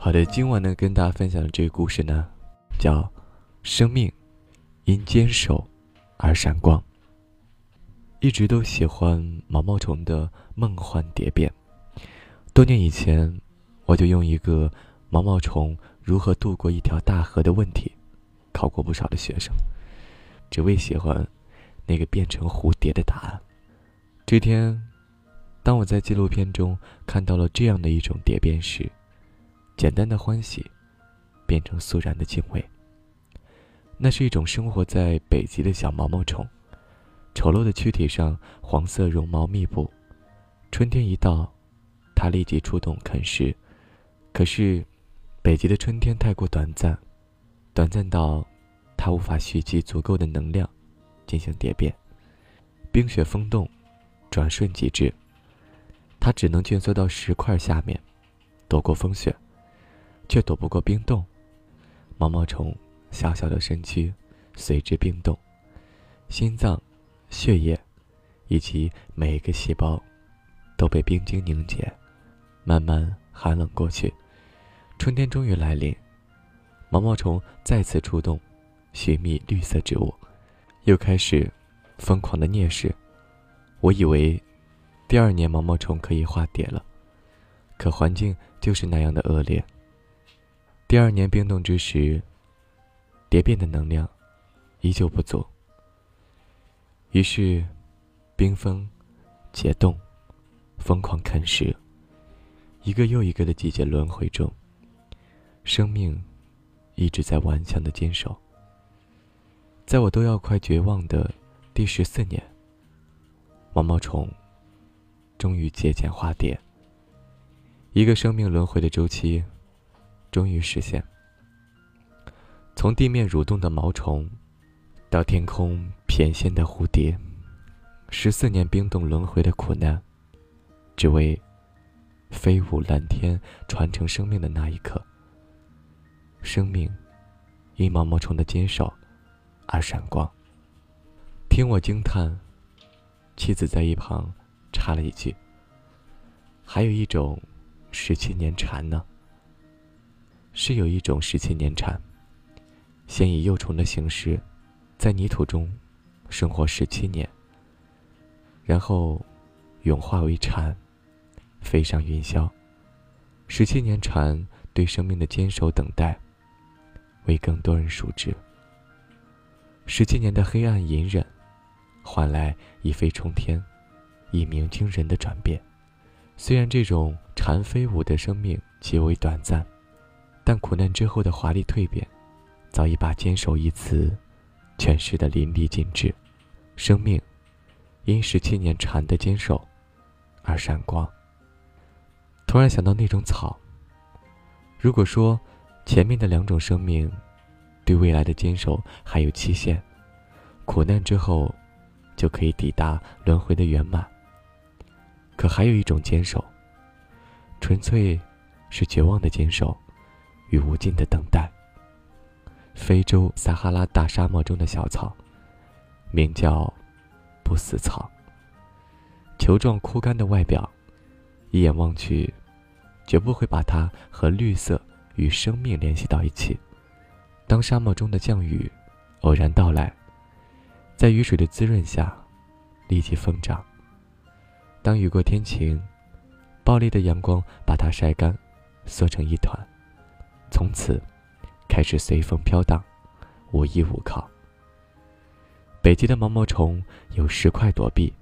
好的，今晚呢跟大家分享的这个故事呢，叫“生命因坚守而闪光”。一直都喜欢毛毛虫的梦幻蝶变。多年以前，我就用一个毛毛虫如何渡过一条大河的问题，考过不少的学生，只为喜欢那个变成蝴蝶的答案。这天，当我在纪录片中看到了这样的一种蝶变时，简单的欢喜，变成肃然的敬畏。那是一种生活在北极的小毛毛虫，丑陋的躯体上黄色绒毛密布。春天一到，它立即出动啃食。可是，北极的春天太过短暂，短暂到它无法蓄积足够的能量进行蝶变。冰雪封冻，转瞬即至，它只能蜷缩到石块下面，躲过风雪。却躲不过冰冻，毛毛虫小小的身躯随之冰冻，心脏、血液以及每一个细胞都被冰晶凝结，慢慢寒冷过去。春天终于来临，毛毛虫再次出动，寻觅绿色植物，又开始疯狂的啮食。我以为第二年毛毛虫可以化蝶了，可环境就是那样的恶劣。第二年冰冻之时，蝶变的能量依旧不足。于是，冰封、解冻、疯狂啃食，一个又一个的季节轮回中，生命一直在顽强的坚守。在我都要快绝望的第十四年，毛毛虫终于节俭化蝶。一个生命轮回的周期。终于实现。从地面蠕动的毛虫，到天空翩跹的蝴蝶，十四年冰冻轮回的苦难，只为飞舞蓝天、传承生命的那一刻。生命因毛毛虫的坚守而闪光。听我惊叹，妻子在一旁插了一句：“还有一种十七年蝉呢。”是有一种十七年蝉，先以幼虫的形式，在泥土中生活十七年，然后蛹化为蝉，飞上云霄。十七年蝉对生命的坚守等待，为更多人熟知。十七年的黑暗隐忍，换来一飞冲天、一鸣惊人的转变。虽然这种蝉飞舞的生命极为短暂。但苦难之后的华丽蜕变，早已把“坚守”一词诠释的淋漓尽致。生命因十七年蝉的坚守而闪光。突然想到那种草。如果说前面的两种生命对未来的坚守还有期限，苦难之后就可以抵达轮回的圆满。可还有一种坚守，纯粹是绝望的坚守。与无尽的等待。非洲撒哈拉大沙漠中的小草，名叫不死草。球状枯干的外表，一眼望去，绝不会把它和绿色与生命联系到一起。当沙漠中的降雨偶然到来，在雨水的滋润下，立即疯长。当雨过天晴，暴烈的阳光把它晒干，缩成一团。从此，开始随风飘荡，无依无靠。北极的毛毛虫有石块躲避，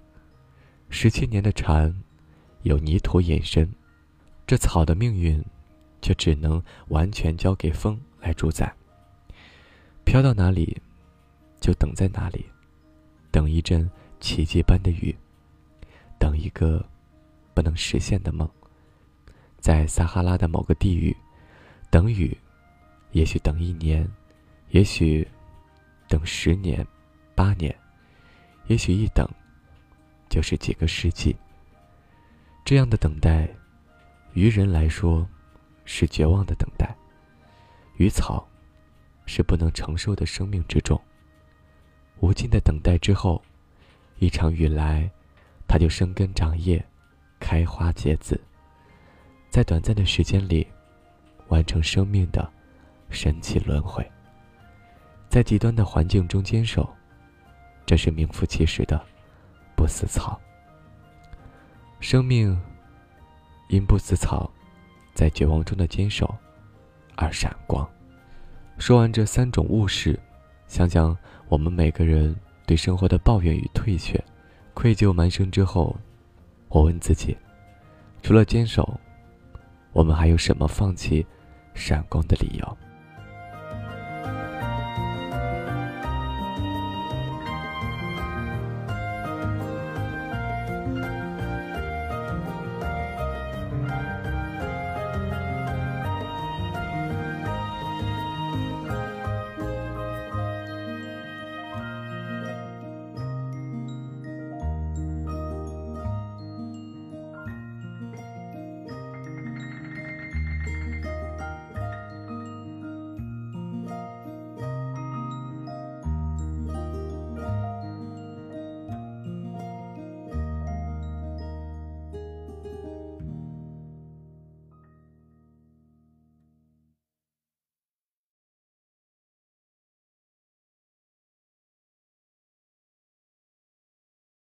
十七年的蝉有泥土隐身，这草的命运，却只能完全交给风来主宰。飘到哪里，就等在哪里，等一阵奇迹般的雨，等一个不能实现的梦，在撒哈拉的某个地域。等雨，也许等一年，也许等十年、八年，也许一等就是几个世纪。这样的等待，于人来说是绝望的等待，于草是不能承受的生命之重。无尽的等待之后，一场雨来，它就生根长叶，开花结籽，在短暂的时间里。完成生命的神奇轮回。在极端的环境中坚守，这是名副其实的不死草。生命因不死草在绝望中的坚守而闪光。说完这三种物事，想想我们每个人对生活的抱怨与退却、愧疚满身之后，我问自己：除了坚守，我们还有什么放弃闪光的理由？